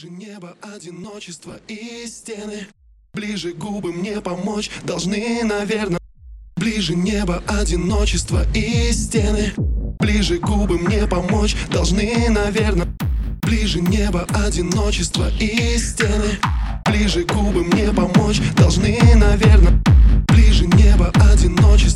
Ближе небо, одиночество и стены. Ближе губы мне помочь должны, наверное Ближе небо, одиночество и стены. Ближе губы мне помочь должны, наверное Ближе небо, одиночество и стены. Ближе губы мне помочь должны, наверное Ближе небо, одиночество